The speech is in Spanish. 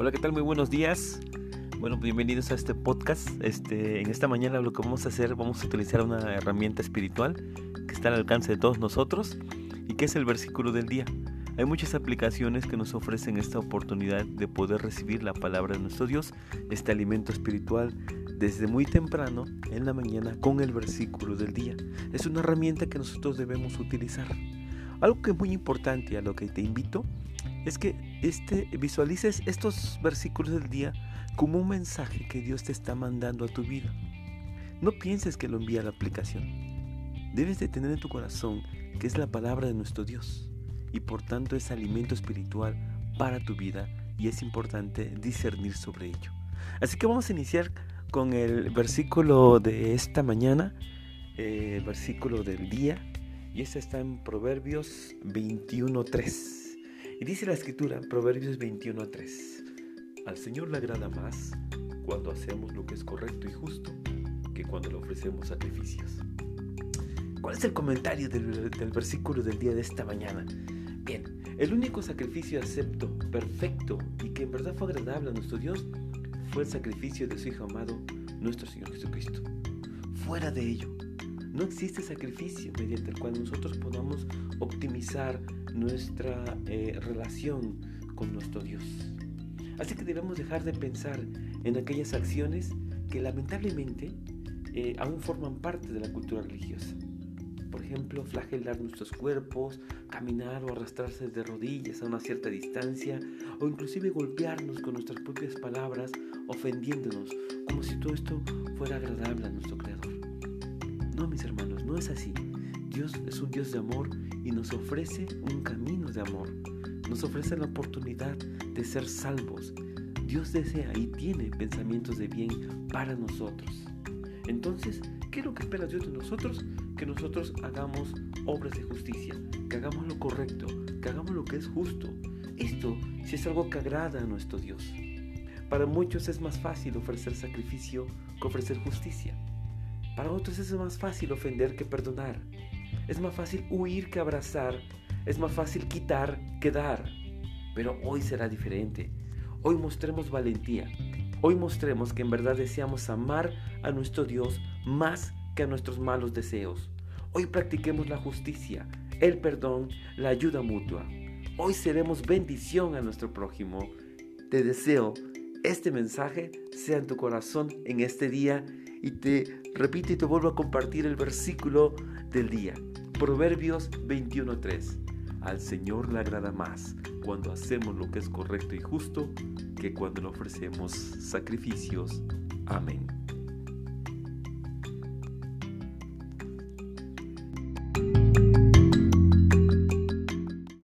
Hola, ¿qué tal? Muy buenos días. Bueno, bienvenidos a este podcast. Este, en esta mañana lo que vamos a hacer, vamos a utilizar una herramienta espiritual que está al alcance de todos nosotros y que es el versículo del día. Hay muchas aplicaciones que nos ofrecen esta oportunidad de poder recibir la palabra de nuestro Dios, este alimento espiritual, desde muy temprano en la mañana con el versículo del día. Es una herramienta que nosotros debemos utilizar. Algo que es muy importante a lo que te invito es que este, visualices estos versículos del día como un mensaje que Dios te está mandando a tu vida. No pienses que lo envía a la aplicación. Debes de tener en tu corazón que es la palabra de nuestro Dios y por tanto es alimento espiritual para tu vida y es importante discernir sobre ello. Así que vamos a iniciar con el versículo de esta mañana, eh, versículo del día, y este está en Proverbios 21.3. Y dice la escritura, Proverbios 21.3, al Señor le agrada más cuando hacemos lo que es correcto y justo que cuando le ofrecemos sacrificios. ¿Cuál es el comentario del, del versículo del día de esta mañana? Bien, el único sacrificio acepto, perfecto y que en verdad fue agradable a nuestro Dios fue el sacrificio de su Hijo amado, nuestro Señor Jesucristo. Fuera de ello, no existe sacrificio mediante el cual nosotros podamos optimizar nuestra eh, relación con nuestro Dios. Así que debemos dejar de pensar en aquellas acciones que lamentablemente eh, aún forman parte de la cultura religiosa. Por ejemplo, flagelar nuestros cuerpos, caminar o arrastrarse de rodillas a una cierta distancia, o inclusive golpearnos con nuestras propias palabras, ofendiéndonos, como si todo esto fuera agradable a nuestro Creador. No, mis hermanos, no es así. Dios es un Dios de amor y nos ofrece un camino de amor. Nos ofrece la oportunidad de ser salvos. Dios desea y tiene pensamientos de bien para nosotros. Entonces, ¿qué es lo que espera Dios de nosotros? Que nosotros hagamos obras de justicia, que hagamos lo correcto, que hagamos lo que es justo. Esto si es algo que agrada a nuestro Dios. Para muchos es más fácil ofrecer sacrificio que ofrecer justicia. Para otros es más fácil ofender que perdonar. Es más fácil huir que abrazar. Es más fácil quitar que dar. Pero hoy será diferente. Hoy mostremos valentía. Hoy mostremos que en verdad deseamos amar a nuestro Dios más que a nuestros malos deseos. Hoy practiquemos la justicia, el perdón, la ayuda mutua. Hoy seremos bendición a nuestro prójimo. Te deseo este mensaje sea en tu corazón en este día y te repito y te vuelvo a compartir el versículo del día. Proverbios 21.3. Al Señor le agrada más cuando hacemos lo que es correcto y justo que cuando le ofrecemos sacrificios. Amén.